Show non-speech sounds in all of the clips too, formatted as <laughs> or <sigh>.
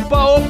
opa, opa,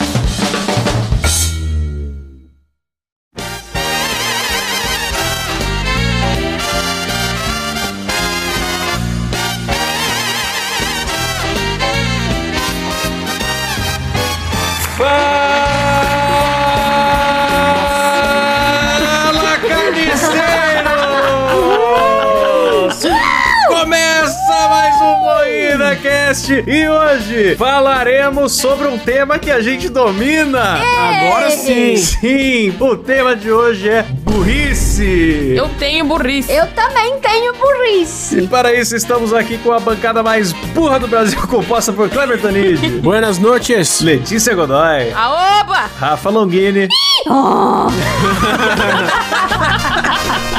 E hoje falaremos sobre um tema que a gente domina. Agora sim! Sim, o tema de hoje é burrice. Eu tenho burrice. Eu também tenho E burrice. para isso estamos aqui com a bancada mais burra do Brasil, <laughs> composta por Kleber Tanid, Buenas noches! Letícia Godoy, Aoba! Rafa Longini. <laughs>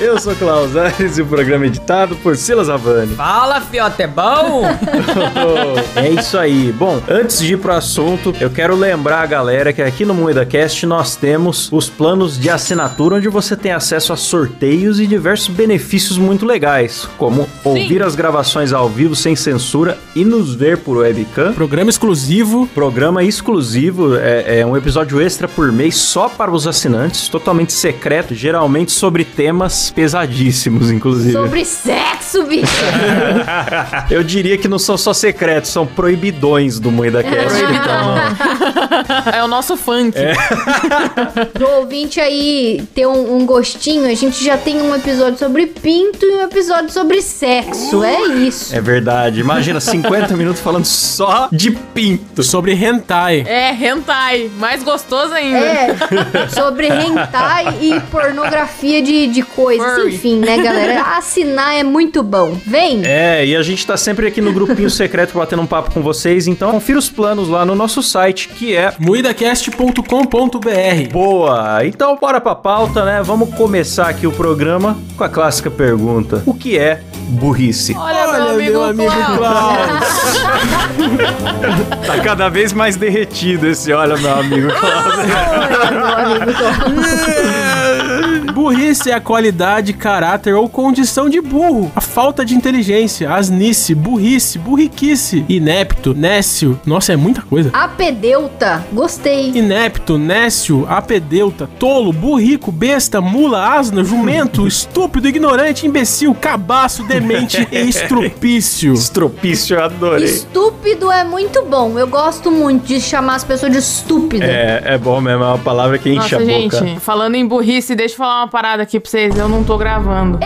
Eu sou Klaus Aires e o programa é editado por Silas Havani. Fala, fiote, é bom? <laughs> é isso aí. Bom, antes de ir pro assunto, eu quero lembrar a galera que aqui no Moeda Cast nós temos os planos de assinatura onde você tem acesso a sorteios e diversos benefícios muito legais, como ouvir as gravações ao vivo sem censura e nos ver por webcam. Programa exclusivo. Programa exclusivo, é, é um episódio extra por mês só para os assinantes, totalmente secreto, geralmente sobre temas pesadíssimos, inclusive. Sobre sexo, bicho. <laughs> Eu diria que não são só secretos, são proibidões do Moeda Cast. Então, <laughs> É o nosso funk. Pro ouvinte aí ter um, um gostinho, a gente já tem um episódio sobre pinto e um episódio sobre sexo. É isso. é verdade. Imagina 50 minutos falando só de pinto. Sobre hentai. É, hentai. Mais gostoso ainda. É, sobre hentai e pornografia de, de coisas. Furry. Enfim, né, galera? <laughs> Assinar é muito bom. Vem! É, e a gente tá sempre aqui no grupinho secreto batendo um papo com vocês, então confira os planos lá no nosso site, que é moidacast.com.br Boa! Então bora pra pauta, né? Vamos começar aqui o programa com a clássica pergunta: O que é burrice? Olha, meu amigo, Klaus. <laughs> Tá cada vez mais derretido esse olha, meu amigo <laughs> Burrice é a qualidade, caráter ou condição de burro. A falta de inteligência, asnice, burrice, burriquice, inepto, nécio. Nossa, é muita coisa. Apedeuta. Gostei. Inepto, nécio, apedeuta, tolo, burrico, besta, mula, asno, jumento, <laughs> estúpido, ignorante, imbecil, cabaço, demente e estrupício. Estropício, eu adorei. Estúpido é muito bom. Eu gosto muito de chamar as pessoas de estúpida. É, é bom mesmo, é uma palavra que enche Nossa, a gente, boca. falando em burrice, deixa eu falar uma parada aqui pra vocês. Eu não tô gravando.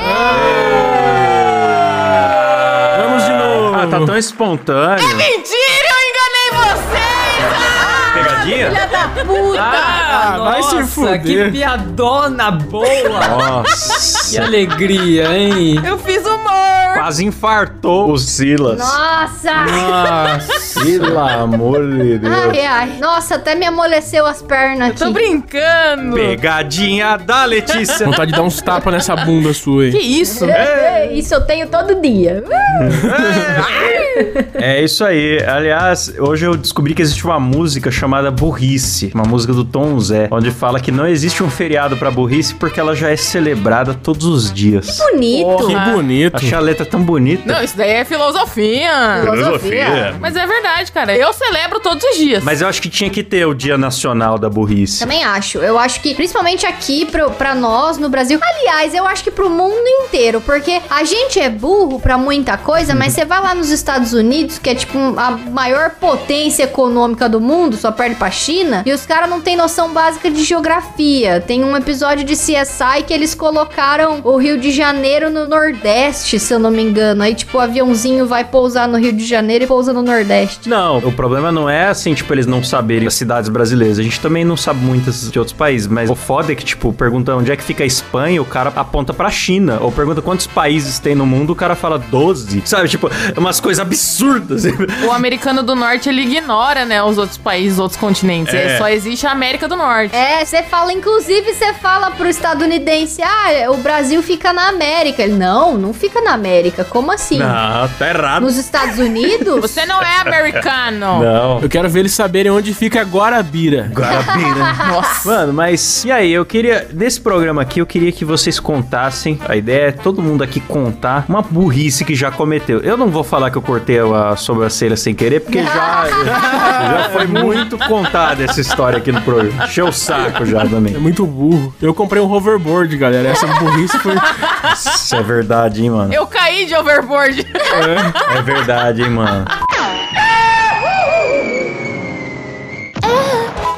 Vamos de novo. Ah, tá tão espontâneo. Mentira, eu enganei vocês! Pegadinha? Filha da puta! Ah, vai se fuder. que piadona boa! que Nossa. alegria, hein? Eu fiz! Quase infartou o Silas. Nossa! Nossa! Pelo amor de Deus. Ai, ai. Nossa, até me amoleceu as pernas Tô aqui. brincando! Pegadinha da Letícia. Vontade de dar uns tapas nessa bunda sua Que aí. isso? É, Isso eu tenho todo dia. É isso aí. Aliás, hoje eu descobri que existe uma música chamada Burrice, uma música do Tom Zé, onde fala que não existe um feriado pra burrice porque ela já é celebrada todos os dias. Bonito. Que bonito. Achei a letra é tão bonita. Não, isso daí é filosofia. Filosofia. Mas é verdade, cara. Eu celebro todos os dias. Mas eu acho que tinha que ter o Dia Nacional da Burrice. Também acho. Eu acho que, principalmente aqui pro, pra nós no Brasil. Aliás, eu acho que pro mundo inteiro. Porque a gente é burro pra muita coisa, mas <laughs> você vai lá nos Estados Unidos, que é tipo a maior potência econômica do mundo, só perde pra China, e os caras não têm noção básica de geografia. Tem um episódio de CSI que eles colocaram o Rio de Janeiro no Nordeste, se eu não me engano. Aí, tipo, o aviãozinho vai pousar no Rio de Janeiro e pousa no Nordeste. Não, o problema não é assim, tipo, eles não saberem as cidades brasileiras. A gente também não sabe muitas de outros países, mas o foda é que, tipo, pergunta onde é que fica a Espanha, o cara aponta pra China. Ou pergunta quantos países tem no mundo, o cara fala 12. Sabe, tipo, umas coisas absurdas. O americano do norte, ele ignora, né, os outros países, os outros continentes. É. Só existe a América do Norte. É, você fala, inclusive, você fala pro estadunidense, ah, o Brasil fica na América. Ele, não, não fica na América. Como assim? Não, tá errado. Nos Estados Unidos? Você não é americano. Não. Eu quero ver eles saberem onde fica Guarabira. Guarabira. <laughs> Nossa. Mano, mas e aí? Eu queria, nesse programa aqui, eu queria que vocês contassem. A ideia é todo mundo aqui contar uma burrice que já cometeu. Eu não vou falar que eu cortei a sobrancelha sem querer, porque já, <laughs> já foi muito contada essa história aqui no programa. Encheu o saco já É também. muito burro. Eu comprei um hoverboard, galera. Essa burrice foi. Isso é verdade, hein, mano? Eu caí de overboard. É verdade, hein, mano?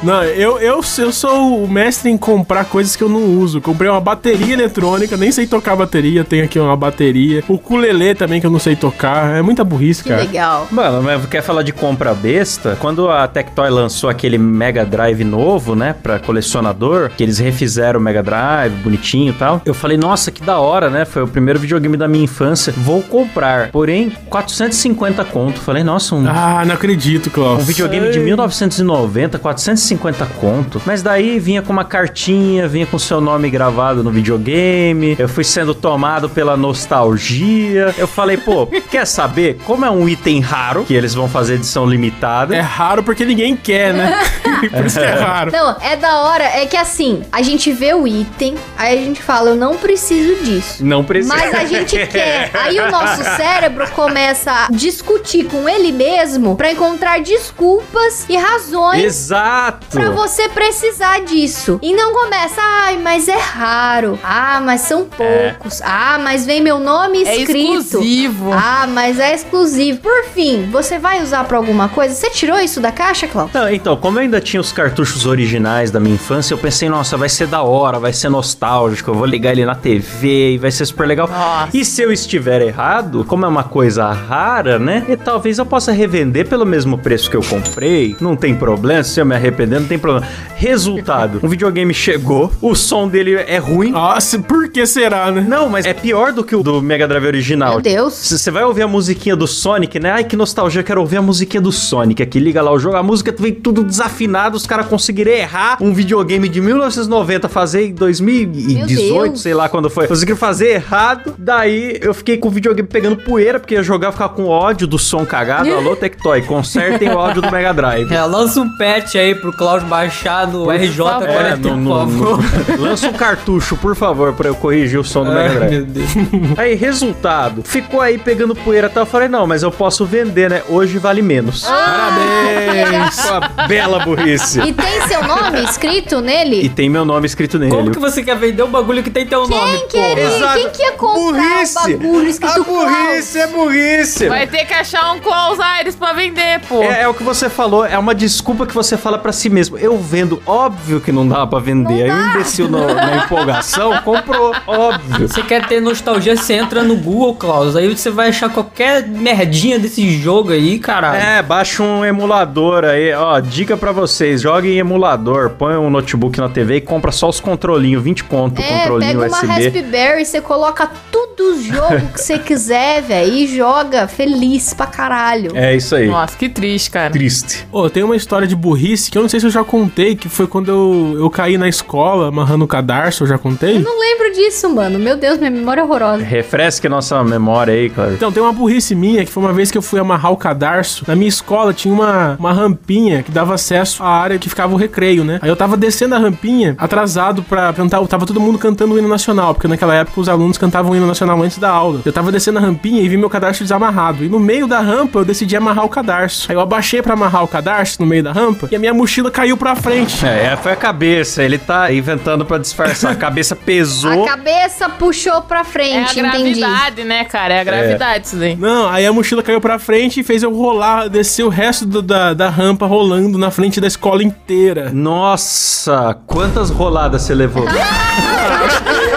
Não, eu, eu, eu sou o mestre em comprar coisas que eu não uso. Comprei uma bateria eletrônica, nem sei tocar bateria. Tem aqui uma bateria. O ukulele também que eu não sei tocar. É muita burrice, Que cara. legal. Mano, mas quer falar de compra besta? Quando a Tectoy lançou aquele Mega Drive novo, né, pra colecionador, que eles refizeram o Mega Drive, bonitinho e tal, eu falei, nossa, que da hora, né? Foi o primeiro videogame da minha infância. Vou comprar. Porém, 450 conto. Falei, nossa, um, Ah, não acredito, Klaus. um videogame de 1990, 450 conto. Mas daí vinha com uma cartinha, vinha com seu nome gravado no videogame. Eu fui sendo tomado pela nostalgia. Eu falei, pô, <laughs> quer saber? Como é um item raro, que eles vão fazer edição limitada. É raro porque ninguém quer, né? <laughs> Por isso que é raro. Não, é da hora, é que assim, a gente vê o item, aí a gente fala, eu não preciso disso. Não precisa. Mas a gente <laughs> quer. Aí o nosso cérebro começa a discutir com ele mesmo pra encontrar desculpas e razões Exato. Pra você precisar disso. E não começa, ai, mas é raro. Ah, mas são poucos. Ah, mas vem meu nome É escrito. exclusivo. Ah, mas é exclusivo. Por fim, você vai usar pra alguma coisa? Você tirou isso da caixa, Cláudio? Não, então, como eu ainda tinha os cartuchos originais da minha infância, eu pensei, nossa, vai ser da hora, vai ser nostálgico, eu vou ligar ele na TV e vai ser super legal. Nossa. E se eu estiver errado, como é uma coisa rara, né? E talvez eu possa revender pelo mesmo preço que eu comprei. Não tem problema, se eu me arrepender, não tem problema. Resultado: <laughs> um videogame chegou, o som dele é ruim. Nossa, por que será, né? Não, mas é pior do que o do Mega Drive original. Meu Deus. Você vai ouvir a musiquinha do Sonic, né? Ai, que nostalgia, eu quero ouvir a musiquinha do Sonic aqui. Liga lá o jogo, a música vem tudo desafinado, os caras conseguiram errar um videogame de 1990 fazer em 2018, Deus. sei lá quando foi. Conseguiram fazer errado, daí eu fiquei com o videogame pegando poeira, porque ia jogar, ficar com ódio do som cagado. Alô, Tectoy, consertem o áudio do Mega Drive. <laughs> É, lança um patch aí pro Cláudio baixar no RJ41, É, no- por no- favor. no- lança um cartucho, por favor, pra eu corrigir o som do Mega Drive. meu Deus. <laughs> Aí, resultado, ficou aí pegando poeira até eu falei, não, mas eu posso vender, né? Hoje vale menos. Parabéns! Sua bela burrice. E tem seu nome escrito E nele? tem meu nome escrito nele. Como que você quer vender um bagulho que tem teu nome, Quem queria? porra? Quem que ia comprar Burrice! o bagulho escrito A burrice é burrice. Vai ter que achar um Klaus Aires pra vender, pô. É, é o que você falou, é uma desculpa que você fala pra si mesmo. Eu vendo, óbvio que não dá pra vender. Aí o imbecil no- na empolgação comprou, óbvio. Você quer ter nostalgia, você entra no Google, Klaus. Aí você vai achar qualquer merdinha desse jogo aí, caralho. É, baixa um emulador aí, ó, dica pra vocês, jogue em emulador, põe um notebook na TV e compra só os controlinhos, 20 conto o É, controlinho pega uma USB. Raspberry, você coloca tudo os jogos que você quiser, velho, e joga feliz pra caralho. É isso aí. Nossa, que triste, cara. Triste. Ô, tem uma história de burrice que eu não sei se eu já contei, que foi quando eu, eu caí na escola amarrando o cadarço, eu já contei? Eu não lembro disso, mano. Meu Deus, minha memória é horrorosa. Refresque nossa memória aí, claro. Então, tem uma burrice minha, que foi uma vez que eu fui amarrar o cadarço. Na minha escola tinha uma, uma rampinha que dava acesso à área que ficava o recreio, né? Aí eu tava descendo a rampinha, atrasado pra cantar. Tava todo mundo cantando o hino nacional, porque naquela época os alunos cantavam o hino nacional motivacional antes da aula. Eu tava descendo a rampinha e vi meu cadarço desamarrado. E no meio da rampa eu decidi amarrar o cadarço. Aí eu abaixei pra amarrar o cadarço no meio da rampa e a minha mochila caiu pra frente. É, foi a cabeça. Ele tá inventando pra disfarçar. A <laughs> cabeça pesou. A cabeça puxou pra É a frente, entendi. gravidade, né, cara? É a gravidade isso daí. Não, aí a mochila caiu pra frente e fez eu rolar, descer o resto do- da, da rampa rolando na frente da escola inteira. Nossa, quantas roladas você levou? <laughs>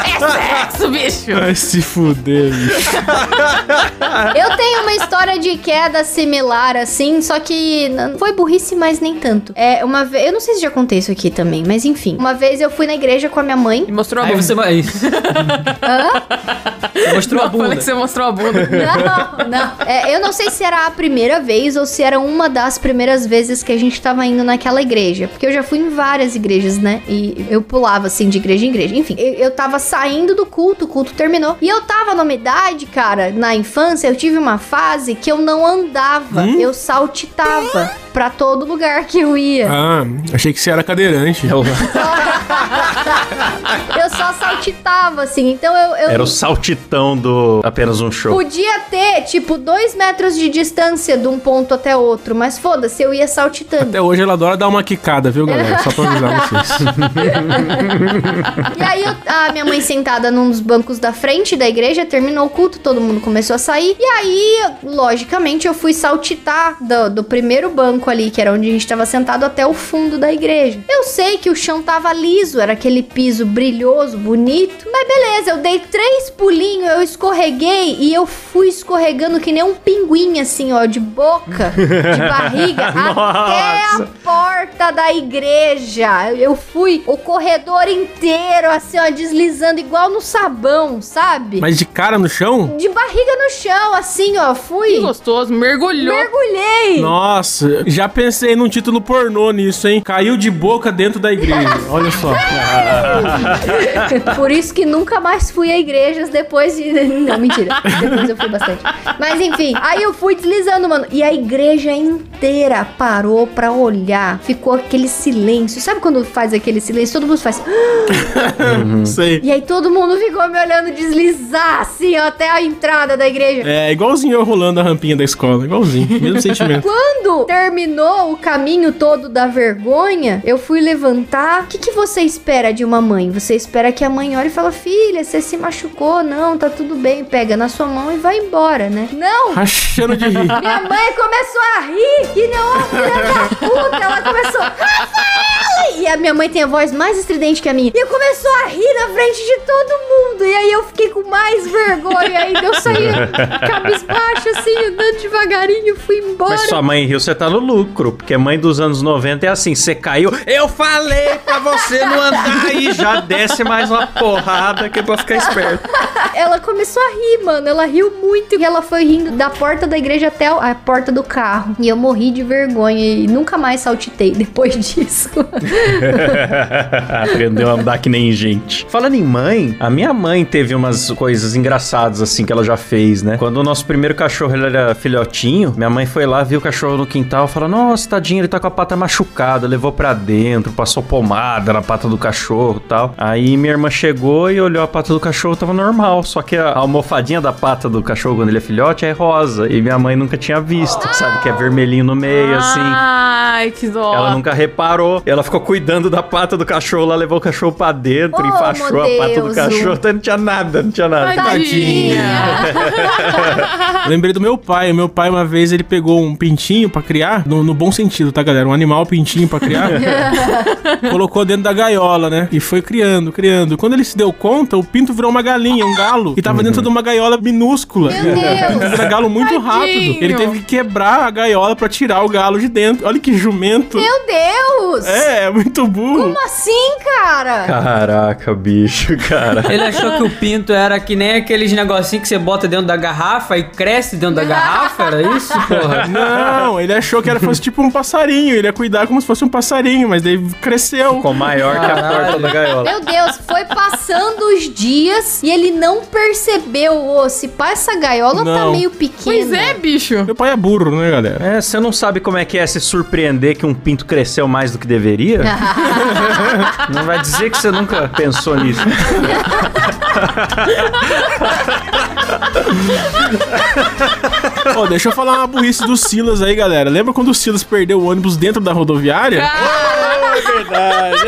sexo, bicho! Vai se fuder, bicho. Eu tenho uma história de queda similar, assim, só que não foi burrice, mas nem tanto. É, uma vez. Eu não sei se já contei isso aqui também, mas enfim. Uma vez eu fui na igreja com a minha mãe. E mostrou a Aí bunda. você vai. Hã? Mostrou a Eu falei bunda. que você mostrou a bunda. Não, não. É, eu não sei se era a primeira vez ou se era uma das primeiras vezes que a gente tava indo naquela igreja. Porque eu já fui em várias igrejas, né? E eu pulava assim de igreja em igreja. Enfim, eu, eu tava saindo do culto, o culto terminou. E eu tava numa idade, cara, na infância, eu tive uma fase que eu não andava, eu saltitava pra todo lugar que eu ia. Ah, achei que você era cadeirante. Eu- Eu só saltitava, assim. Então eu. eu Era o saltitão do apenas um show. Podia ter, tipo, dois metros de distância de um ponto até outro, mas foda-se, eu ia saltitando. Até hoje ela adora dar uma quicada, viu, galera? Só pra avisar vocês. E aí eu- a minha mãe sentada num dos bancos da frente da igreja, terminou o culto, todo mundo começou a sair. E aí, logicamente, eu fui saltitar do, do primeiro banco ali, que era onde a gente tava sentado, até o fundo da igreja. Eu sei que o chão tava liso, era aquele piso brilhoso, bonito. Mas beleza, eu dei três pulinhos, eu escorreguei e eu fui escorregando que nem um pinguim, assim, ó, de boca, de <laughs> barriga, até a porta da igreja. Eu fui o corredor inteiro, assim, ó, deslizando igual no sabão, sabe? Mas de cara no chão? De barriga no chão, assim, ó, Que fui. gostoso, mergulhou. Mergulhei. Nossa, já pensei num título pornô nisso, hein? Caiu de boca dentro da igreja. Olha só. <laughs> Por isso que nunca mais fui a igrejas depois de. <laughs> Não, mentira. Depois eu fui bastante. Mas enfim, aí eu fui deslizando, mano. E a igreja inteira parou pra olhar. Ficou aquele silêncio. Sabe quando faz aquele silêncio? Todo mundo faz. Não <gasps> sei. E aí todo mundo ficou me olhando deslizar, assim, ó, até a entrada da igreja. É, igualzinho eu rolando a rampinha da escola. Igualzinho. Mesmo <laughs> sentimento. Quando terminou o caminho todo da vergonha, eu fui levantar. O que, que você espera de uma mãe? Você espera que a mãe olhe e fala: Filha, você se machucou? Não, tá tudo bem. Pega na sua mão e vai embora, né? Não! Rachando de rir. Minha mãe começou a rir que não filha da puta. Ela começou, E a minha mãe tem a voz mais estridente que a minha. E começou a rir na frente de todo mundo. E aí eu fiquei com mais vergonha. Aí eu saí <laughs> cabisbaixo, assim, andando devagarinho, fui embora. Mas sua mãe riu, você tá no lucro. Porque mãe dos anos 90 é assim: você caiu, eu falei pra você não andar aí, já desce mais uma porrada que é pra ficar esperto. Ela começou a rir, mano. Ela riu muito. E ela foi rindo da porta da igreja até a porta do carro. E eu morri de vergonha. E nunca mais saltitei depois <laughs> disso. Aprendeu a andar que nem gente. Falando em mãe, a minha mãe teve umas coisas engraçadas assim que ela já fez, né? Quando o nosso primeiro cachorro ele era filhotinho, minha mãe foi lá, viu o cachorro no quintal, falou: "Nossa, tadinho, ele tá com a pata machucada", levou pra dentro, passou pomada na pata do cachorro, e tal. Aí minha irmã chegou e olhou a pata do cachorro, tava normal, só que a almofadinha da pata do cachorro quando ele é filhote é rosa, e minha mãe nunca tinha visto, sabe? Que é vermelhinho no meio assim. Ai, que dó. Ela nunca reparou. Ela ficou cuidando da pata do cachorro. Ela levou o cachorro pra dentro, Oh, enfaixou a pata do cachorro. Então não tinha nada, não tinha nada. Tadinha. <laughs> Lembrei do meu pai. O meu pai, uma vez, ele pegou um pintinho pra criar, no, no bom sentido, tá, galera? Um animal pintinho pra criar. <laughs> colocou dentro da gaiola, né? E foi criando, criando. Quando ele se deu conta, o pinto virou uma galinha, um galo. E tava dentro de uma gaiola minúscula. Meu Deus. <laughs> Vira galo muito Tadinho. rápido. Ele teve que quebrar a gaiola pra tirar o galo de dentro. Olha que jumento. Meu Deus! É, é muito burro. Como assim, cara? Caraca, bicho, cara. Ele achou que o pinto era que nem aqueles negocinhos que você bota dentro da garrafa e cresce dentro da garrafa, era isso, porra? <laughs> Não, ele achou que era fosse tipo um passarinho. Ele ia cuidar como se fosse um passarinho, mas daí cresceu. Ficou maior que a Caralho. porta da gaiola. Meu Deus, foi passando os dias e ele não não percebeu, ô, se pá, essa gaiola tá Não. meio pequena. Pois é, bicho. Meu pai é burro, né, galera? É, você não sabe como é que é se surpreender que um pinto cresceu mais do que deveria? <laughs> não vai dizer que você nunca pensou nisso. <laughs> Ó, deixa eu falar uma burrice do Silas aí, galera. Lembra quando o Silas perdeu o ônibus dentro da rodoviária? É verdade.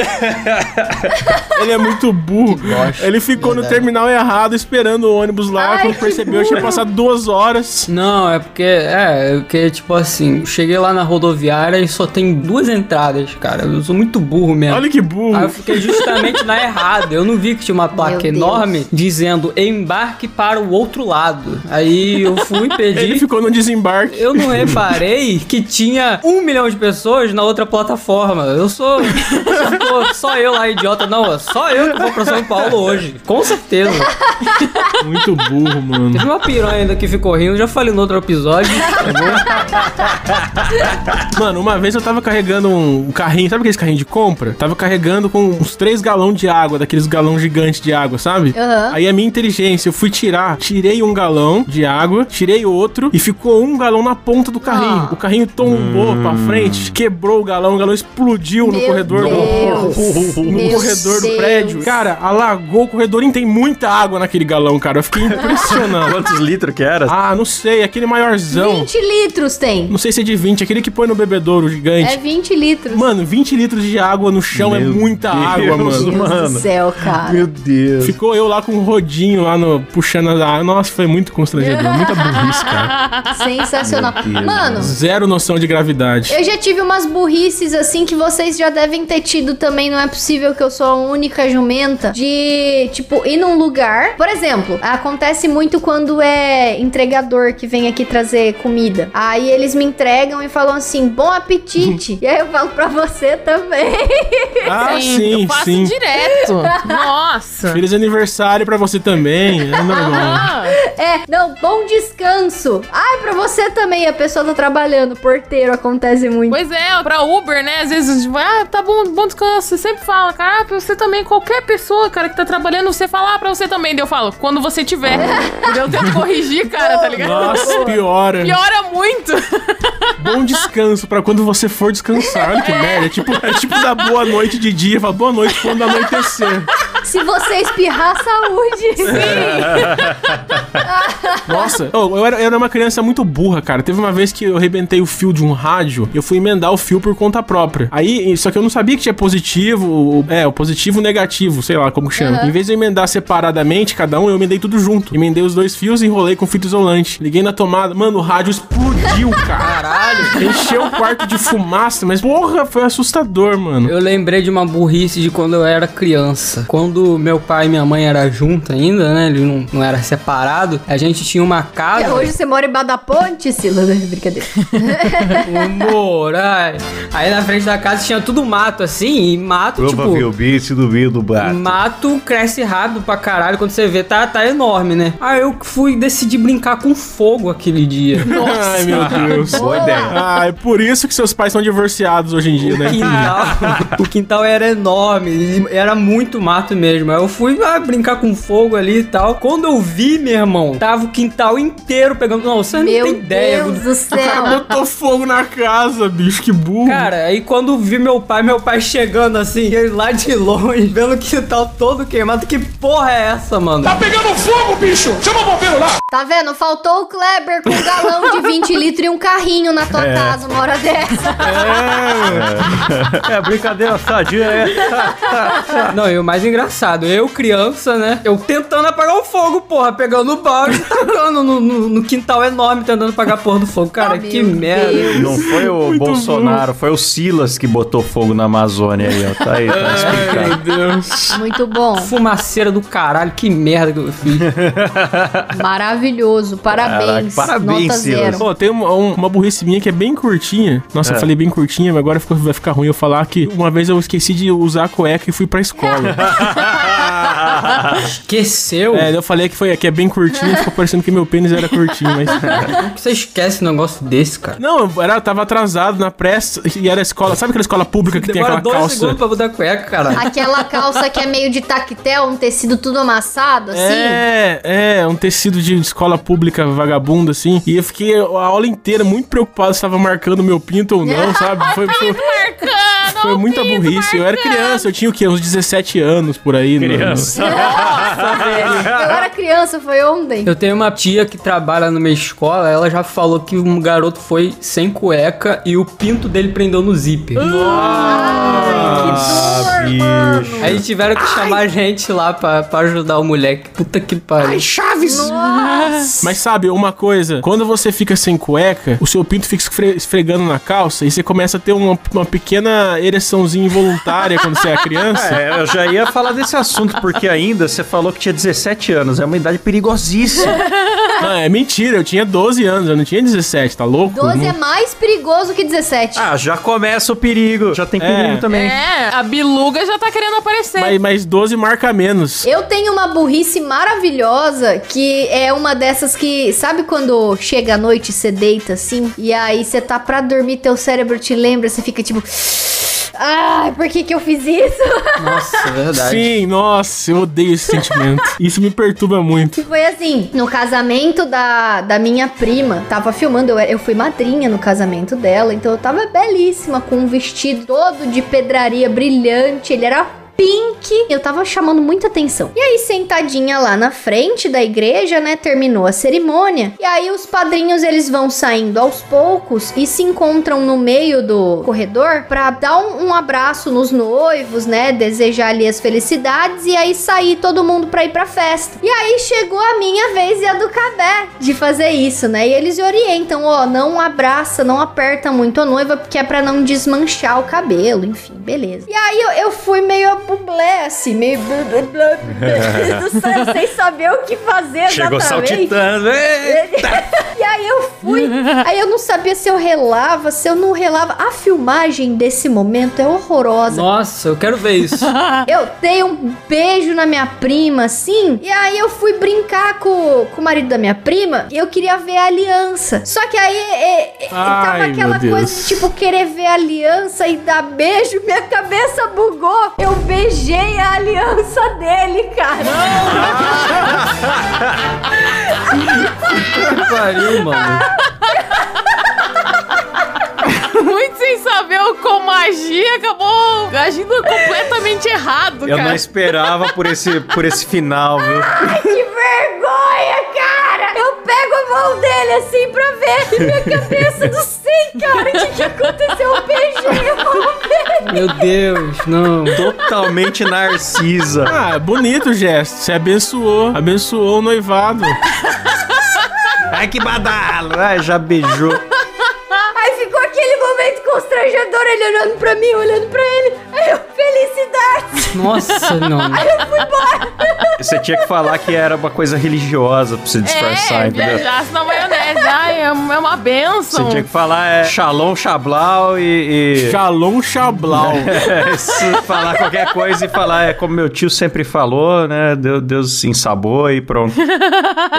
Ele é muito burro. Ele ficou no verdade. terminal errado esperando o ônibus lá. Ai, quando percebeu, tinha passado duas horas. Não, é porque, é, porque, tipo assim, cheguei lá na rodoviária e só tem duas entradas, cara. Eu sou muito burro mesmo. Olha que burro. Aí eu fiquei justamente na errada. Eu não vi que tinha uma placa Meu Deus. enorme dizendo embarque para o outro lado. Aí eu fui <laughs> Ele pedir. ficou no desembarque. Eu não reparei que tinha um milhão de pessoas na outra plataforma. Eu sou. sou só eu lá, idiota. Não, é só eu que vou pra São Paulo hoje. Com certeza. Muito burro, mano. Teve uma piranha ainda que ficou rindo, já falei no outro episódio. Mano, uma vez eu tava carregando um carrinho, sabe aqueles carrinhos de compra? Tava carregando com uns 3 galões de água, daqueles galão gigantes de água, sabe? Aham. Aí a minha inteligência, eu fui tirar, tirei um galão de água, tirei outro e ficou um galão na ponta do carrinho. Ah. O carrinho tombou pra frente, quebrou o galão, o galão explodiu no Meu corredor Deus. do no Meu corredor do Deus. prédio. Cara, alagou o corredor inteiro, tem muita água naquele galão, cara. Eu fiquei impressionado. <laughs> Quantos litros que era? ah, não sei, aquele maiorzão. 20 litros tem. Não sei se é de 20, aquele que põe no bebedouro gigante. É 20 litros. Mano, 20 litros de água no chão é Meu muita Deus, água, Meu mano. Deus mano. do céu, cara. Meu Deus. Ficou eu lá com um rodinho lá no puxando a água. Nossa, foi muito constrangedor, muita burrice, cara. <laughs> Sensacional. Mano, Zero noção de gravidade. eu já tive umas burrices assim que vocês já devem ter tido também. Não é possível que eu sou a única jumenta de, tipo, ir num lugar. Por exemplo, acontece muito quando é entregador que vem aqui trazer comida. Aí eles me entregam e falam assim: bom apetite. e aí eu falo pra você também. <laughs> Ah, sim, eu faço sim. direto. <laughs> Nossa. Feliz aniversário pra você também. É normal. Ah, <laughs> É, não, bom descanso. Ai, pra você também. A pessoa tá trabalhando, porteiro, acontece muito. pois é, pra Uber, né? Às vezes, tipo, ah, tá bom, bom descanso. Você sempre fala, cara, ah, pra você também, qualquer pessoa, cara, que tá trabalhando, você fala ah, pra você também. Daí eu falo, quando você tiver. Daí eu tento corrigir, cara, tá ligado? Nossa, piora. Piora muito. Bom descanso pra quando você for descansar. Olha que merda. É tipo, é tipo dar boa noite de dia, fala boa noite quando anoitecer. Se você espirrar, saúde. <laughs> <laughs> Nossa, Ô, eu, era, eu era uma criança muito burra, cara. Teve uma vez que eu arrebentei o fio de um rádio, eu fui emendar o fio por conta própria. Aí, só que eu não sabia que tinha positivo, o- é, o positivo e o negativo, sei lá como chama. Em vez de eu emendar separadamente cada um, eu emendei tudo junto. Emendei os dois fios e enrolei com fita isolante. Liguei na tomada, mano, o rádio explodiu, <laughs> cara. Caralho. Encheu o quarto de fumaça, mas porra, foi assustador, mano. Eu lembrei de uma burrice de quando eu era criança. Quando meu pai e minha mãe eram juntos ainda, né? Ele não, não era separado. A gente tinha uma casa. Hoje você mora embaixo da ponte, Silas? Brincadeira. <laughs> Humor, ai. Aí na frente da casa tinha tudo mato assim, e mato, tipo. Provavelmente do meio do bar. Mato cresce rápido pra caralho. Quando você vê, tá, tá enorme, né? Aí eu fui decidir brincar com fogo aquele dia. <laughs> Ai, meu Deus. Boa ideia. Ah, é por isso que seus pais são divorciados hoje em dia, né? O quintal, <laughs> o quintal era enorme, e era muito mato mesmo. Aí eu fui ah, brincar com fogo ali e tal. Quando eu vi, meu irmão, tava o quintal inteiro pegando. Não, você não Meu tem ideia. Deus do O cara céu. botou fogo na casa, bicho, que burro. Cara, aí quando vi meu pai, meu pai chegando assim, ele lá de longe, vendo o quintal todo queimado. Que porra é essa, mano? Tá vendo? Faltou o Kleber com um galão de 20 <laughs> litros e um carrinho na tua casa uma hora dessa. É, brincadeira sadia, é. <laughs> Não, e o mais engraçado, eu criança, né? Eu tentando apagar o fogo, porra, pegando o balde <laughs> e tacando no, no- no quintal enorme, tentando apagar a porra do fogo. Cara, Ah, que merda. Deus. Não foi o Muito Bolsonaro, foi o Silas que botou fogo na Amazônia aí, ó. Tá aí, tá Ai, meu explicado. Deus. Muito bom. Fumaceira do caralho, que merda que eu fiz. Maravilhoso. Parabéns. Caraca, parabéns, Nota Silas. zero. Pô, tem uma, um- uma burrice minha que é bem curtinha. Nossa, É. eu falei bem curtinha, mas agora ficou- vai ficar ruim eu falar que uma vez eu esqueci de usar a cueca e fui pra escola. <laughs> Esqueceu? É, eu falei que foi que é bem curtinho, ficou parecendo que meu pênis era curtinho, mas. Como que você esquece um negócio desse, cara? Não, eu era, tava atrasado na pressa e era escola. Sabe aquela escola pública que Demora tem aquela dois calça? segundos pra mudar a cueca, cara. Aquela calça que é meio de tactel, um tecido tudo amassado, assim. É, é, um tecido de escola pública vagabundo, assim. E eu fiquei a aula inteira muito preocupado se tava marcando meu pinto ou não, <laughs> sabe? Foi, foi, Marcando, foi muita burrice. Eu era criança, eu tinha o quê? Uns 17 anos por aí. no- Criança. Eu era criança, foi ontem. Eu tenho uma tia que trabalha numa escola, ela já falou que um garoto foi sem cueca e o pinto dele prendeu no zíper. Ah, bicho. Aí tiveram que chamar a gente lá pra, pra ajudar o moleque. Puta que pariu. Chaves! Mas sabe, uma coisa, quando você fica sem cueca, o seu pinto fica esfre- esfregando na calça e você começa a ter uma, uma pequena ereçãozinha involuntária quando você é criança. É, eu já ia falar desse assunto, porque ainda você falou que tinha 17 anos. É uma idade perigosíssima. Não, é mentira, eu tinha 12 anos, eu não tinha 17, tá louco? 12 Não- é mais perigoso que 17. Ah, já começa o perigo. Já tem perigo É. também. É, a biluga já tá querendo aparecer. Mas, mas 12 marca menos. Eu tenho uma burrice maravilhosa que é uma dessas que, sabe quando chega a noite e você deita assim? E aí você tá pra dormir, teu cérebro te lembra, você fica tipo. Ai, por que que eu fiz isso? <laughs> Nossa, é verdade. Sim, nossa, eu odeio esse sentimento. Isso me perturba muito. Que foi assim, no casamento da, da minha prima, tava filmando, eu, eu fui madrinha no casamento dela, então eu tava belíssima, com um vestido todo de pedraria brilhante, ele era pink, eu tava chamando muita atenção. E aí, sentadinha lá na frente da igreja, né, terminou a cerimônia, e aí os padrinhos, eles vão saindo aos poucos e se encontram no meio do corredor pra dar um, um abraço nos noivos, né, desejar ali as felicidades e aí sair todo mundo pra ir pra festa. E aí chegou a minha vez e a do Cabé de fazer isso, né? E eles orientam, ó, não abraça, não aperta muito a noiva porque é pra não desmanchar o cabelo, enfim, beleza. E aí eu, eu fui meio bublé, assim, meio blá, blá, blá, blá, do céu, sem saber o que fazer Chegou exatamente. saltitando. Eita! <laughs> E aí eu fui, aí eu não sabia se eu relava, se eu não relava. A filmagem desse momento é horrorosa. Nossa, eu quero ver isso. <laughs> Eu dei um beijo na minha prima, assim, e aí eu fui brincar com, com o marido da minha prima e eu queria ver a aliança. Só que aí é, é, tava Ai, aquela meu coisa Deus. de tipo querer ver a aliança e dar beijo, minha cabeça bugou. Eu beijei a aliança dele, cara. que pariu, mano. Muito sem saber o como magia acabou agindo completamente errado, Eu cara. não esperava por esse, por esse final, viu? Que mão dele assim pra ver e minha cabeça não sei, cara, o que, que aconteceu? Eu beijei a mão dele. Meu Deus, não. Totalmente narcisa. Ah, bonito o gesto. Você abençoou. Abençoou o noivado. Ai, que badalo. Ai, já beijou. Aí ficou aquele momento constrangedor, ele olhando pra mim, olhando pra ele. Aí eu, felicidade! Nossa, não. <laughs> Você tinha que falar que era uma coisa religiosa pra você disfarçar, é, entendeu? viajasse na maionese. Ai, é uma é uma Você benção. tinha que falar é Shalom, Shablau e. e... Shalom Shablau. <laughs> É, se falar qualquer coisa e falar, é como meu tio sempre falou, né? Deus, Deus ensabou e pronto.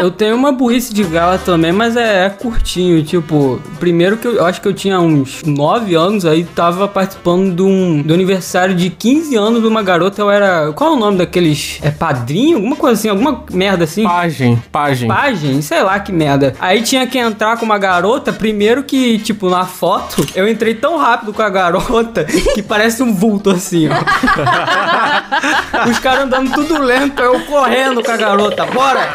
Eu tenho uma burrice de gala também, mas é, é curtinho. Tipo, primeiro que eu, eu acho que eu tinha uns 9 anos, aí tava participando de um, do aniversário de 15 anos de uma garota. Eu era. Qual é o nome daqueles. É padrinho? Alguma coisa assim, alguma merda assim. Pagem, pagem. Pagem, sei lá que merda. Aí tinha que entrar com uma garota, primeiro que, tipo, na foto, eu entrei tão rápido com a garota que parece um vulto assim, ó. <laughs> Os caras andando tudo lento, eu correndo com a garota, bora!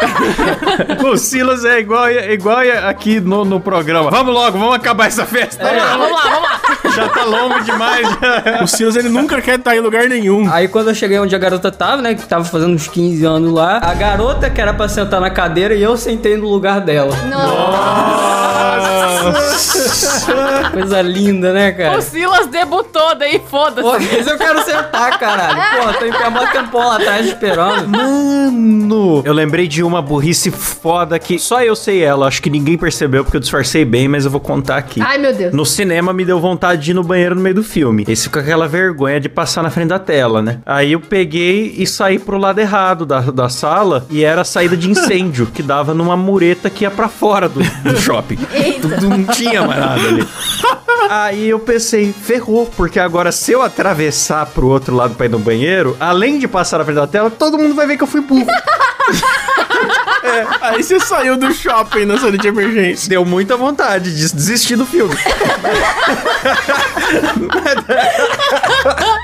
<laughs> o Silas é igual, é igual aqui no, no programa. Vamos logo, vamos acabar essa festa. Ah, vamos lá, vamos lá. Já tá longo demais. <laughs> O Silas, ele nunca quer estar em lugar nenhum. Aí quando eu cheguei onde a garota tava, né, que tava fazendo uns 15 anos lá, a garota que era pra sentar na cadeira e eu sentei no lugar dela. Nossa! Nossa. Coisa linda, né, cara? O Silas debutou, daí Pô, foda-se. mas eu quero sentar, caralho. Pô, tô em pé mó tempão lá atrás esperando. Mano! Eu lembrei de uma burrice foda que só eu sei ela. Acho que ninguém percebeu porque eu disfarcei bem, mas eu vou contar aqui. Ai, meu Deus. No cinema me deu vontade de ir no banheiro no meio do filme. Esse com aquela vergonha de passar na frente da tela, né? Aí eu peguei e saí pro lado errado da, da sala e era a saída de incêndio, que dava numa mureta que ia pra fora do, do shopping. <laughs> Tudo não tinha mais nada ali. Aí eu pensei, ferrou, porque agora se eu atravessar pro outro lado pra ir no banheiro, além de passar na frente da tela, todo mundo vai ver que eu fui burro. <laughs> Aí você saiu do shopping na saída de emergência. Deu muita vontade de desistir do filme. <laughs>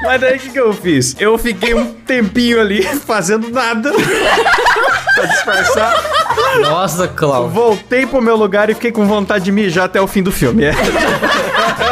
Mas daí- o que, que eu fiz? Eu fiquei um tempinho ali <laughs> fazendo nada <laughs> pra disfarçar. Nossa, Cláudio. Voltei pro meu lugar e fiquei com vontade de mijar até o fim do filme. É. <laughs>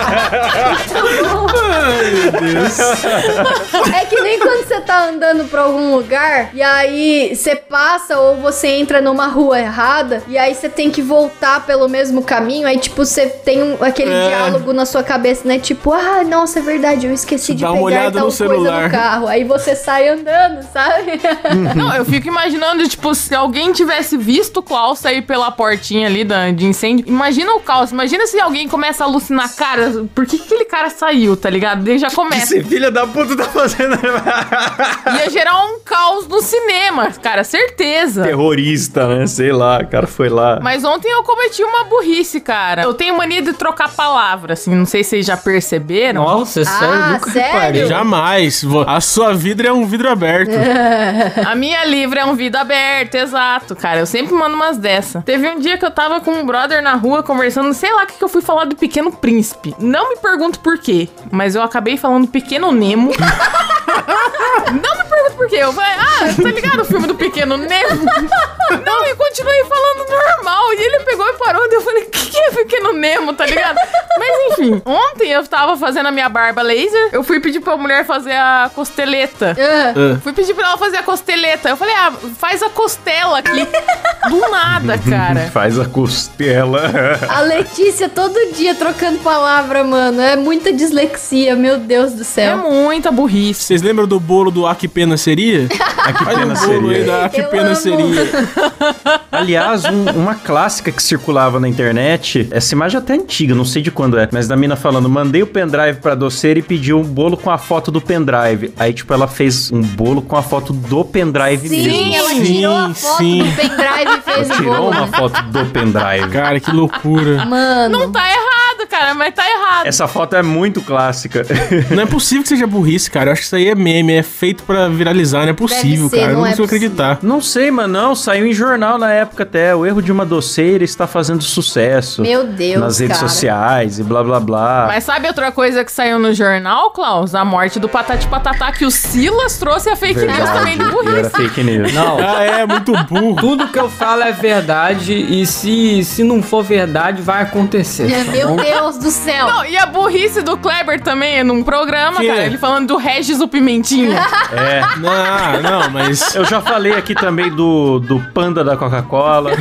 É que nem quando você tá andando pra algum lugar e aí você passa ou você entra numa rua errada e aí você tem que voltar pelo mesmo caminho. Aí, tipo, você tem um- aquele É. diálogo na sua cabeça, né? Tipo, ah, nossa, é verdade, eu esqueci de Dá pegar tal no coisa celular. no carro. Aí você sai andando, sabe? <laughs> Não, eu fico imaginando, tipo, se alguém tivesse visto o Klaus sair pela portinha ali da, de incêndio, imagina o caos. Imagina se alguém começa a alucinar, cara, por que, que aquele cara saiu, tá ligado? Daí já começa. Esse filho da puta tá fazendo. <laughs> Ia gerar um caos no cinema, cara, certeza. Terrorista, né? Sei lá, o cara foi lá. Mas ontem eu cometi uma burrice, cara. Eu tenho mania de trocar palavras, assim, não sei se vocês já perceberam. Nossa, é sério, Ah, nunca sério? reparei. Jamais. A sua vidro é um vidro aberto. <laughs> A minha livre é um vida aberta, exato, cara. Eu sempre mando umas dessa. Teve um dia que eu tava com um brother na rua conversando, sei lá o que, que eu fui falar do Pequeno Príncipe. Não me pergunto por quê, mas eu acabei falando Pequeno Nemo. <laughs> Não me pergunto por quê. Eu falei, ah, tá ligado o filme do Pequeno Nemo? <laughs> Não, e continuei falando normal. E ele pegou e parou. E eu falei, o que, que é Pequeno Nemo, tá ligado? Mas enfim, ontem eu tava fazendo a minha barba laser. Eu fui pedir pra mulher fazer a costeleta. Ah, Fui pedir pra ela fazer a costeleta. Eu falei, ah, faz a costela aqui. Do nada, cara. <laughs> Faz a costela. a Letícia todo dia trocando palavra, mano. É muita dislexia, meu Deus do É céu. muita burrice. Vocês lembram do bolo do A Que Pena Seria? <laughs> Ah, que um pena seria. da A Que Eu Pena amo. Seria. <laughs> Aliás, um- uma clássica que circulava na internet, essa imagem é até antiga, não sei de quando é, mas da mina falando, mandei o pendrive pra doceira e pediu um bolo com a foto do pendrive. Aí, tipo, ela fez um bolo com a foto do pendrive Sim, mesmo. ela Sim, tirou a foto sim. do pendrive e fez Ela o tirou bolo. uma né? foto do pendrive. Cara, que loucura. Mano. Não tá errado, cara, mas tá errado. Essa foto é muito clássica. Não é possível que seja burrice, cara. Eu acho que isso aí é meme, é feito pra viralizar. Não é possível, ser, cara. Eu não não é consigo possível. acreditar. Não sei, mano, não. Saiu em jornal na época até. O erro de uma doceira está fazendo sucesso. Meu Deus, Nas redes cara. sociais e blá blá blá. Mas sabe outra coisa que saiu no jornal, Klaus? A morte do Patati Patatá, que o Silas trouxe a fake news também de Verdade, burrice. era fake news. Não, Ah, é, muito burro. tudo que eu falo é verdade e se, se não for verdade, vai acontecer. É, tá Meu bom? Deus do céu. Não, e a burrice do Kleber também, num programa, Que? cara. Ele falando do Regis o Pimentinha. <laughs> É. Não, não, mas. Eu já falei aqui também do, do panda da Coca-Cola.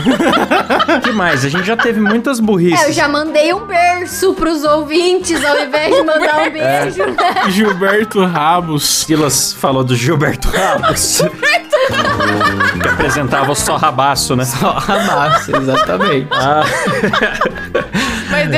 que mais? A gente já teve muitas burrices. É, eu já mandei um berço pros ouvintes ao invés de mandar um beijo, né? Gilberto Rabos. Silas falou do Gilberto Rabos. que apresentava o só rabaço, né? Só massa, exatamente. Ah,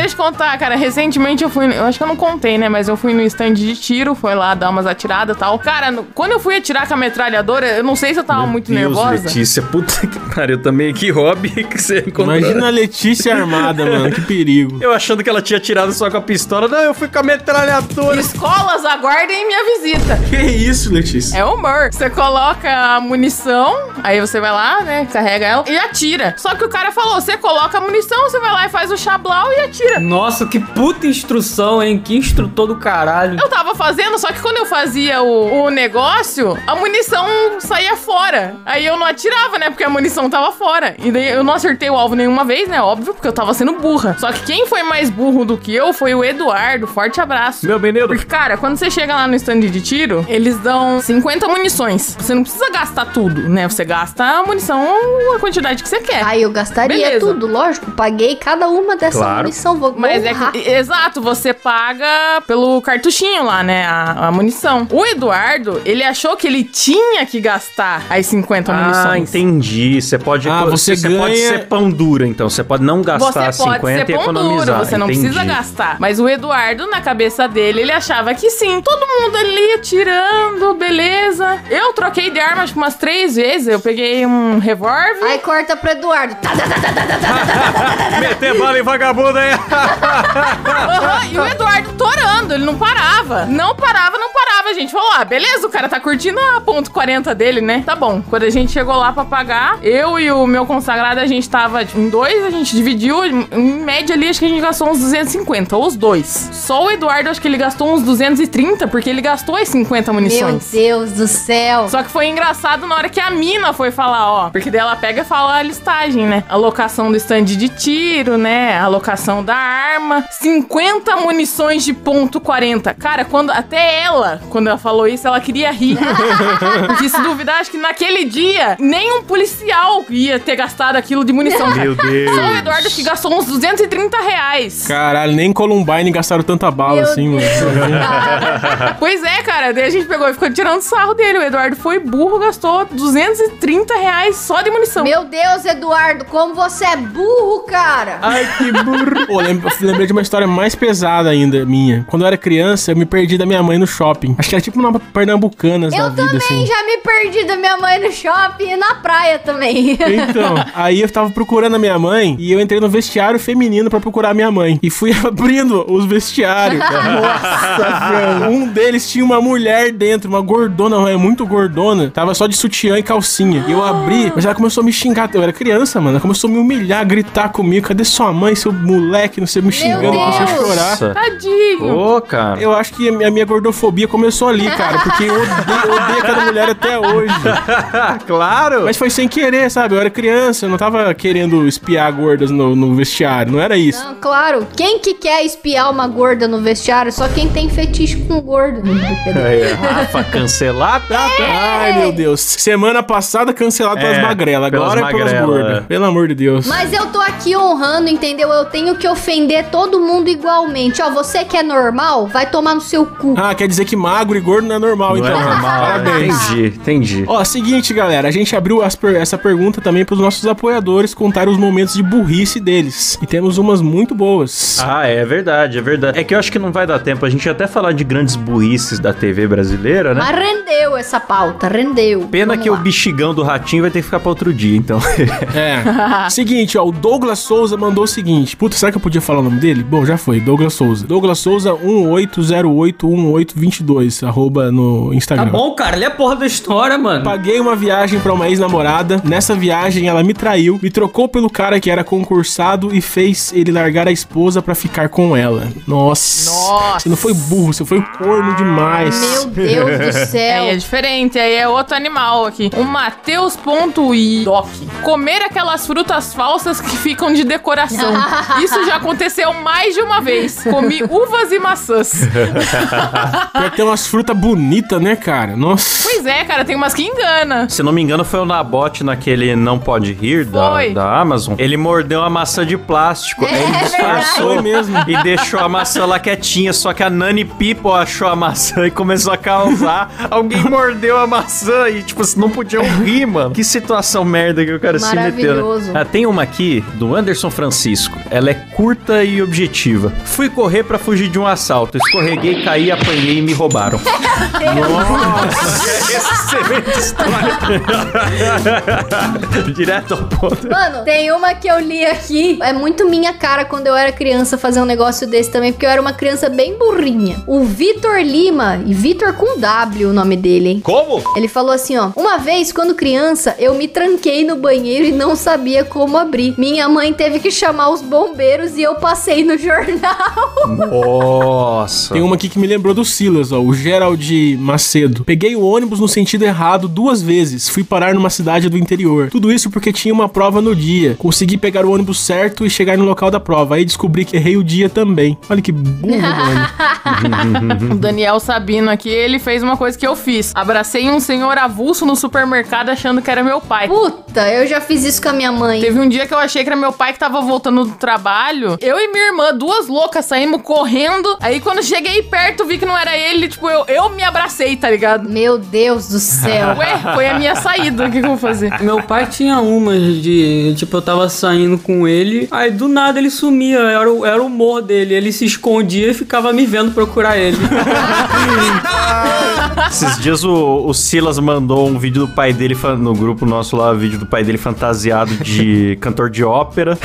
deixa eu contar, cara. Recentemente eu fui. Eu acho que eu não contei, né? Mas eu fui no stand de tiro, foi lá dar umas atiradas e tal. Cara, no- quando eu fui atirar com a metralhadora, eu não sei se eu tava muito Deus, nervosa. Letícia, puta que pariu também. Que hobby <laughs> que você encontrou. Imagina a Letícia armada, mano. Que perigo. Eu achando que ela tinha tirado só com a pistola. Não, eu fui com a metralhadora. Escolas, aguardem minha visita. Que isso, Letícia? É humor. Você coloca a munição, aí você vai lá, né? Carrega ela e atira. Só que o cara falou: você coloca a munição, você vai lá e faz o chablau e atira mentira. Nossa, que puta instrução, hein? Que instrutor do caralho. Eu tava fazendo, só que quando eu fazia o, o negócio, a munição saía fora. Aí eu não atirava, né? Porque a munição tava fora. E daí eu não acertei o alvo nenhuma vez, né? Óbvio, porque eu tava sendo burra. Só que quem foi mais burro do que eu foi o Eduardo. Forte abraço. Meu menino. Porque, cara, quando você chega lá no stand de tiro, eles dão 50 munições. Você não precisa gastar tudo, né? Você gasta a munição, a quantidade que você quer. Aí eu gastaria Beleza. tudo, lógico. Paguei cada uma dessa Claro. Munição. Vou Mas é que, exato, você paga pelo cartuchinho lá, né? A, a munição. O Eduardo, ele achou que ele tinha que gastar as 50 Ah, munições. entendi. Você pode, Ah, você você pode ganha- ser pão dura, então. Você pode não gastar Você pode 50 ser e pão economizar. duro, você não Entendi. precisa gastar. Mas o Eduardo, na cabeça dele, ele achava que sim. Todo mundo ali atirando, beleza. Eu troquei de arma acho que umas três vezes. Eu peguei um revólver. Aí corta pro Eduardo. <laughs> Meter bala em vagabundo aí. Aham, e o Eduardo torando, ele não parava. Não parava, não parava, gente. Falou, ah, beleza, o cara tá curtindo a ponto 40 dele, né? Tá bom. Quando a gente chegou lá pra pagar, eu e o meu consagrado, a gente tava tipo, em dois, a gente dividiu. Em média ali, acho que a gente gastou uns 250, ou os dois. Só o Eduardo, acho que ele gastou uns 230, porque ele gastou as 50 Meu munições. Deus do céu. Só que foi engraçado na hora que a mina foi falar, ó. Porque daí ela pega e fala a listagem, né? A locação do stand de tiro, né? A locação da arma. 50 munições de ponto 40. Cara, quando até ela, quando ela falou isso, ela queria rir. <laughs> Porque se duvidar, acho que naquele dia, nem um policial ia ter gastado aquilo de munição. Meu Deus. Só o Eduardo que gastou uns 230 reais. Caralho, nem em Columbine gastaram tanta bala Meu assim, Deus. mano. <laughs> Pois é, cara. Daí a gente pegou e ficou tirando sarro dele. O Eduardo foi burro, gastou 230 reais só de munição. Meu Deus, Eduardo, como você é burro, cara. Ai, que burro. <laughs> Pô, lem- lembrei de uma história mais pesada ainda, minha. Quando eu era criança, eu me perdi da minha mãe no shopping. Acho que era tipo uma Pernambucanas da Eu vida, também assim. já me perdi da minha mãe no shopping e na praia também. Então, aí eu tava procurando a minha mãe e eu entrei no vestiário feminino pra procurar a minha mãe. E fui <laughs> abrindo os vestiários. <laughs> Nossa, velho. Um deles tinha uma mulher dentro, uma gordona, é muito gordona. Tava só de sutiã e calcinha. E eu abri, mas ela começou a me xingar. Eu era criança, mano. Ela começou a me humilhar, gritar comigo. Cadê sua mãe, seu moleque? Não sei, me xingando, Deus. começou a chorar. Tadinho. Ô, cara. Eu acho que a minha, a minha gordofobia começou ali, cara. Porque eu odeio, odeio aquela mulher até hoje. <laughs> claro. Mas foi sem querer, sabe? Eu era criança, eu não tava querendo espiar gordas no, no vestiário, não era isso. Não, claro, quem que quer espiar uma gorda no vestiário? Só quem tem fetiche com gordo. <laughs> Aí, Rafa, cancelar, tá? tá. Ai, meu Deus. Semana passada cancelado pelas É, magrelas, pelas agora é pelas magrela, gordas. é. Pelo amor de Deus. Mas eu tô aqui honrando, entendeu? Eu tenho que ofender todo mundo igualmente. Ó, você que é normal, vai tomar no seu cu. Ah, quer dizer que magro e gordo não é normal, Não então. é normal. Parabéns. Entendi, entendi. Ó, seguinte, galera, a gente abriu as per- essa pergunta também pros nossos apoiadores contarem os momentos de burrice deles. E temos umas muito boas. Ah, é verdade, é verdade. É que eu acho que não vai dar tempo. A gente até falar de grandes burrices da TV brasileira, né? Mas rendeu essa pauta, rendeu. Pena Vamos que lá. o bexigão do ratinho vai ter que ficar pra outro dia, então. É. <laughs> seguinte, ó, o Douglas Souza mandou o seguinte. Puta, será que eu podia falar o nome dele? Bom, já foi, Douglas Souza. Douglas Souza 18081822, arroba no Tá Instagram. bom, cara. Ele é porra da história, mano. Paguei uma viagem pra uma ex-namorada. Nessa viagem, ela me traiu, me trocou pelo cara que era concursado e fez ele largar a esposa pra ficar com ela. Nossa. Nossa. Você não foi burro, você foi corno demais. Meu Deus do <laughs> céu. Aí é diferente, aí é outro animal aqui. O Mateus.idoc. Comer aquelas frutas falsas que ficam de decoração. <laughs> Isso já aconteceu mais de uma vez. Comi uvas e maçãs. <laughs> Pior que tem umas frutas bonitas, né, cara? Nossa. Pois é, cara, tem umas que engana. Se não me engano, foi o Nabote naquele Não Pode Rir da, da Amazon. Ele mordeu uma maçã de plástico. aí ele disfarçou Foi mesmo. e deixou a maçã lá quietinha. Só que a Nani People achou a maçã e começou a causar. Alguém mordeu a maçã e, tipo, não podiam rir, mano. Que situação merda que o cara se meteu. Maravilhoso. Né? Ah, tem uma aqui do Anderson Francisco. Ela é curta e objetiva. Fui correr pra fugir de um assalto. Escorreguei, caí, apanhei e me roubaram. Excelente história. <laughs> Direto ao ponto. Mano, tem uma que eu li aqui. É muito minha cara quando eu era criança fazer um negócio desse também, porque eu era uma criança bem burrinha. O Vitor Lima, e Vitor com W o nome dele, hein? Como? Ele falou assim, ó: "Uma vez, quando criança, eu me tranquei no banheiro e não sabia como abrir. Minha mãe teve que chamar os bombeiros e eu passei no jornal." Nossa. Tem uma aqui que me lembrou do Silas, ó, o Gerald Macedo. Peguei o ônibus no sentido errado duas vezes. Fui parar numa cidade do interior. Tudo isso porque tinha uma prova no dia. Consegui pegar o ônibus certo e chegar no local da prova. Aí descobri que errei o dia também. Olha que burro, <laughs> mano. O Daniel Sabino aqui, ele fez uma coisa que eu fiz. Abracei um senhor avulso no supermercado achando que era meu pai. Puta, eu já fiz isso com a minha mãe. Teve um dia que eu achei que era meu pai que tava voltando do trabalho. Eu e minha irmã, duas loucas, saímos correndo. Aí quando cheguei perto, vi que não era ele. Tipo, eu, eu me abracei, tá ligado? Meu Deus do céu. Ué, foi a minha saída. O que, que eu vou fazer? Meu pai tinha umas de. Tipo, eu tava saindo com ele, aí do nada ele sumia, era o, era o humor dele. Ele se escondia e ficava me vendo procurar ele. <laughs> Esses dias o, o Silas mandou um vídeo do pai dele no grupo nosso lá, vídeo do pai dele fantasiado de <laughs> cantor de ópera.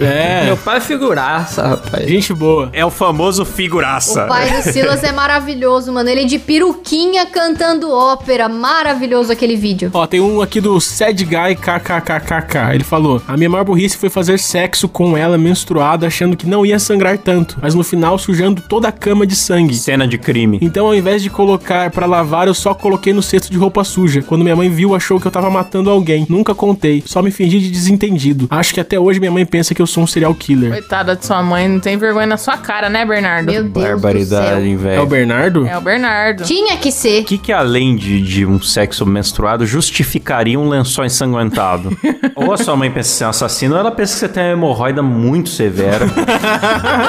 É, Meu pai é figuraça, rapaz. gente boa. É o famoso figuraça. O pai do Silas é maravilhoso, mano. Ele de peruquinha cantando ópera. Maravilhoso aquele vídeo. Ó, tem um aqui do Sad Guy KKKKK. Ele falou: A minha maior burrice foi fazer sexo com ela menstruada, achando que não ia sangrar tanto, mas no final sujando toda a cama de sangue. Cena de crime. Então, ao invés de colocar pra lavar, eu só coloquei no cesto de roupa suja. Quando minha mãe viu, achou que eu tava matando alguém. Nunca contei, só me fingi de desentendido. Acho que até hoje minha mãe pensa que eu sou um serial killer. Coitada de sua mãe, não tem vergonha na sua cara, né, Bernardo? Meu Deus Barbaridade, céu. É o velho. Bernardo? É o Bernardo. Tinha que ser. O que, que além de, de um sexo menstruado justificaria um lençol ensanguentado? <laughs> ou a sua mãe pensa que você é um assassino, ou ela pensa que você tem uma hemorroida muito severa.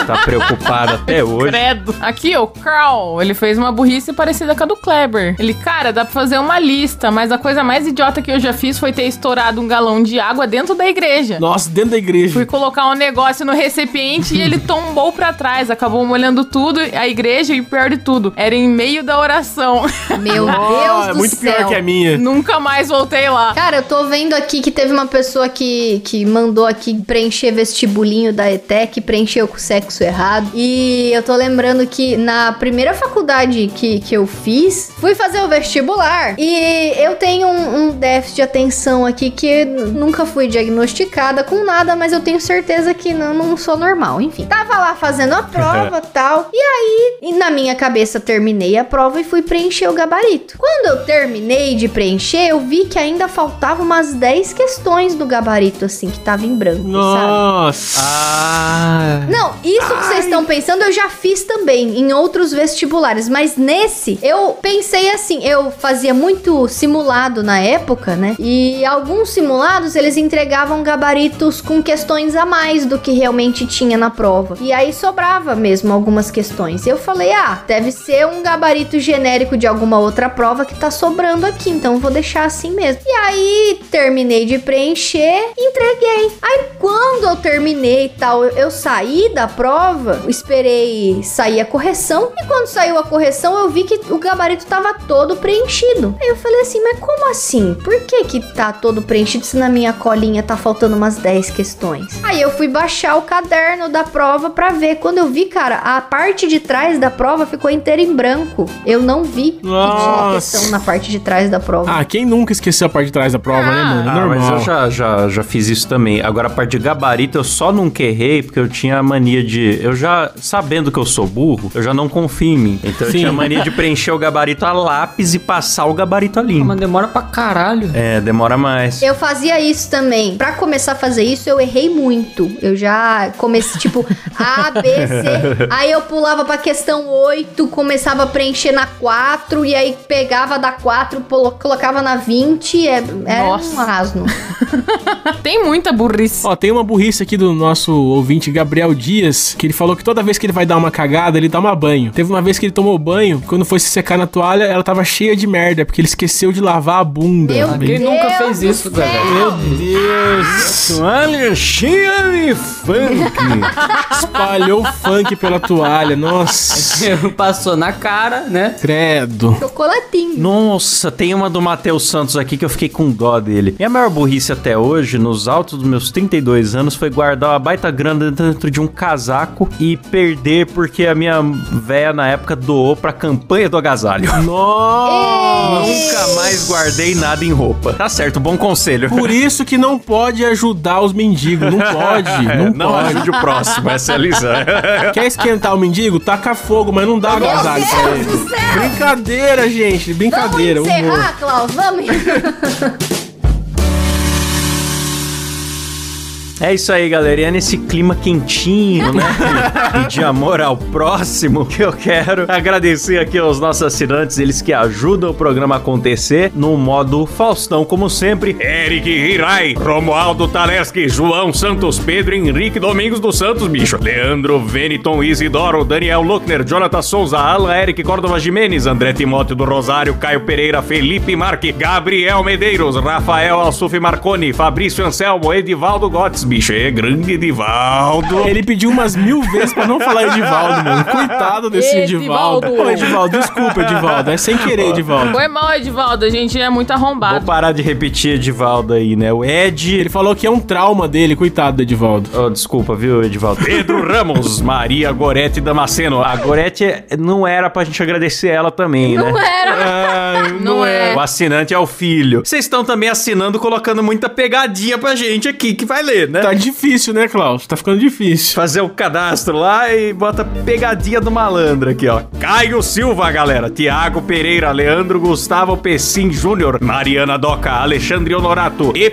tá <laughs> preocupada até hoje. Credo. Aqui, o Carl, ele fez uma burrice parecida com a do Kleber. Ele, cara, dá pra fazer uma lista, mas a coisa mais idiota que eu já fiz foi ter estourado um galão de água dentro da igreja. Nossa, dentro da igreja. Fui colocar um negócio no recipiente e ele tombou pra trás, acabou molhando tudo, a igreja e pior de tudo, era em meio da oração. <laughs> Meu Deus é do muito céu. pior que a minha. Nunca mais voltei lá. Cara, eu tô vendo aqui que teve uma pessoa que, que mandou aqui preencher vestibulinho da ETEC, preencheu com sexo errado. E eu tô lembrando que na primeira faculdade que, que eu fiz, fui fazer o vestibular. E eu tenho um, um déficit de atenção aqui que nunca fui diagnosticada com nada, mas eu tenho certeza que não, não sou normal. Enfim, tava lá fazendo a prova <laughs> tal. E aí, e na minha cabeça, terminei a prova e fui preencher o gabarito. Quando eu terminei de preencher, eu vi que ainda faltava umas 10 questões do gabarito, assim, que tava em branco, sabe? Nossa. Ah. Não, isso que vocês estão pensando eu já fiz também em outros vestibulares, mas nesse eu pensei assim, eu fazia muito simulado na época, né? E alguns simulados eles entregavam gabaritos com questões a mais do que realmente tinha na prova. E aí sobrava mesmo algumas questões. Eu falei: "Ah, deve ser um gabarito genérico de alguma outra prova que tá sobrando aqui, então vou deixar assim mesmo". E aí terminei de preencher, entreguei. Aí quando eu terminei e tal, eu, eu saí da prova, esperei sair a correção. E quando saiu a correção, eu vi que o gabarito tava todo preenchido. Aí eu falei assim, mas como assim? Por que que tá todo preenchido se na minha colinha tá faltando umas 10 questões? Aí eu fui baixar o caderno da prova pra ver. Quando eu vi, cara, a parte de trás da prova ficou inteira em branco. Eu não vi que tinha Nossa. questão na parte de trás da prova. Ah, quem nunca esqueceu a parte de trás da prova, né, mano? Ah, Normal. mas eu já, já, já fiz isso também. Agora, a parte de gabarito, eu só nunca errei porque eu tinha a mania de. Eu já, sabendo que eu sou burro, eu já não confio em mim. Então eu Sim. tinha a mania de preencher o gabarito a lápis e passar o gabarito a limpo. Mas demora pra caralho. É, demora mais. Eu fazia isso também. Pra começar a fazer isso, eu errei muito. Eu já comecei, tipo, A, B, C. <laughs> Aí eu pulava pra questão 8, começava a preencher na 4, e aí pegava da 4, polo- colocava na 20. É, é um Nossa. asno. <laughs> Tem muita burrice. Ó, tem uma burrice aqui do nosso ouvinte Gabriel Dias, que ele falou que toda vez que ele vai dar uma cagada, ele toma banho. Teve uma vez que ele tomou banho, quando foi se secar na toalha, ela tava cheia de merda, porque ele esqueceu de lavar a bunda. Meu Quem nunca Deus fez isso, céu. galera? Meu Deus! Toalha cheia de funk. Espalhou funk pela toalha, nossa. <laughs> Passou na cara, né? Credo. Chocolatinho. Nossa, tem uma do Matheus Santos aqui que eu fiquei com dó dele. Minha maior burrice até hoje, nos altos dos meus 32 anos, foi guardar uma baita grana dentro de um casaco e perder porque a minha véia na época doou pra campanha do agasalho. <laughs> Nossa! Jamais guardei nada em roupa. Tá certo, bom conselho. Por isso que não pode ajudar os mendigos. Não pode, <laughs> não, não pode. ajude o próximo, essa é a lição. <laughs> Quer esquentar o mendigo? Taca fogo, mas não dá agasalho pra Deus ele. do céu! Brincadeira, gente. Brincadeira. Vamos encerrar, Klaus? Vamos. <laughs> É isso aí, galera. E é nesse clima quentinho, né? E de amor ao próximo que eu quero agradecer aqui aos nossos assinantes, eles que ajudam o programa a acontecer no modo Faustão, como sempre. Eric Hirai, Romualdo Taleski, João Santos, Pedro Henrique Domingos dos Santos, bicho. Leandro Veniton Isidoro, Daniel Luckner, Jonathan Souza, Alan Eric Córdova Jimenez, André Timóteo do Rosário, Caio Pereira, Felipe Marque, Gabriel Medeiros, Rafael Alsuf Marconi, Fabrício Anselmo, Edivaldo Gottes, bicho, é grande Edivaldo. <laughs> Ele pediu umas mil vezes pra não falar Edivaldo, mano. Coitado desse Edivaldo. Edivaldo. Ô, Edivaldo, desculpa, Edivaldo. É sem querer, Edivaldo. Foi mal, Edivaldo. A gente é muito Vou arrombado. parar de repetir Edivaldo aí, né? O Ed. Ele falou que é um trauma dele, coitado do Edivaldo. Oh, desculpa, viu, Edivaldo? Pedro Ramos, Maria Gorete Damasceno. A Gorete não era pra gente agradecer ela também, né? Não era. Ah, Não <laughs> é. O assinante é o filho. Vocês estão também assinando, colocando muita pegadinha pra gente aqui que vai ler, né? Tá difícil, né, Klaus? Tá ficando difícil. Fazer o cadastro lá e bota pegadinha do malandro aqui, ó. Caio Silva, galera. Tiago Pereira, Leandro Gustavo Pessim Júnior, Mariana Doca, Alexandre Honorato e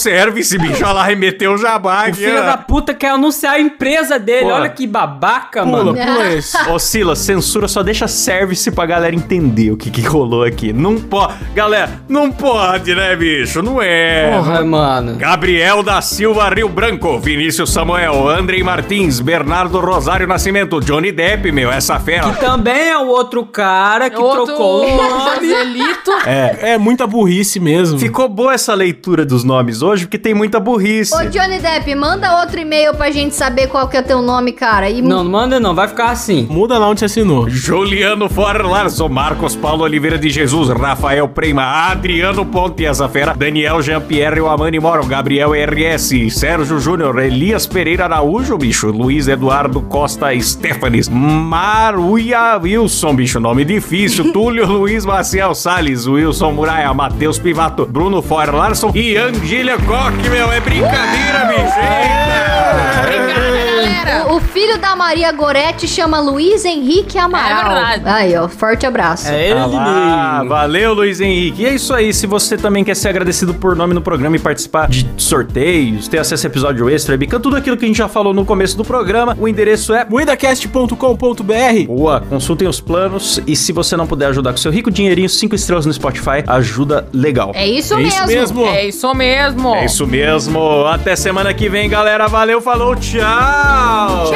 Service, bicho. Olha lá, remeteu o jabá O filho da puta quer anunciar a empresa dele. Pô. Olha que babaca, Pula, mano. pula <laughs> esse. Ô, Silas, censura só deixa service pra galera entender o que, que rolou aqui. Não pode. Galera, não pode, né, bicho? Não é. Porra, mano. Gabriel da Silva Rio Branco, Vinícius Samuel, Andrei Martins, Bernardo Rosário Nascimento, Johnny Depp, meu, essa fera. Que também é o outro cara que Outro trocou o nome. Joselito. É. É muita burrice mesmo. Ficou boa essa leitura dos nomes hoje, porque tem muita burrice. Ô, Johnny Depp, manda outro e-mail pra gente saber qual que é o teu nome, cara. E Não, não manda não, vai ficar assim. Muda lá onde você assinou. Juliano Forlarson, Marcos Paulo Oliveira de Jesus, Rafael Prema, Adriano Ponte, essa fera, Daniel Jean-Pierre Amani Moro, Gabriel RS, Sérgio Júnior, Elias Pereira Araújo, bicho, Luiz Eduardo Costa Stefanes, Maruia Wilson, bicho, nome difícil, <laughs> Túlio Luiz Maciel Salles, Wilson Muraia, Matheus Pivato, Bruno Forlarson e Angília Koch, meu, é brincadeira, bicho, eita! Obrigada, galera. O, o filho da Maria Gorete chama Luiz Henrique Amaral. É verdade. Aí, ó, forte abraço. É ele Ah, mesmo. valeu, Luiz Henrique. E é isso aí. Se você também quer ser agradecido por nome no programa e participar de sorteios, ter acesso a episódio extra, bica, tudo aquilo que a gente já falou no começo do programa, o endereço é. Moedacast.com.br Boa, consultem os planos e se você não puder ajudar com seu rico dinheirinho, 5 estrelas no Spotify, ajuda legal. É isso É mesmo. isso mesmo. É isso mesmo. É isso mesmo. Até semana que vem, galera. Valeu, falou, tchau. Tchau.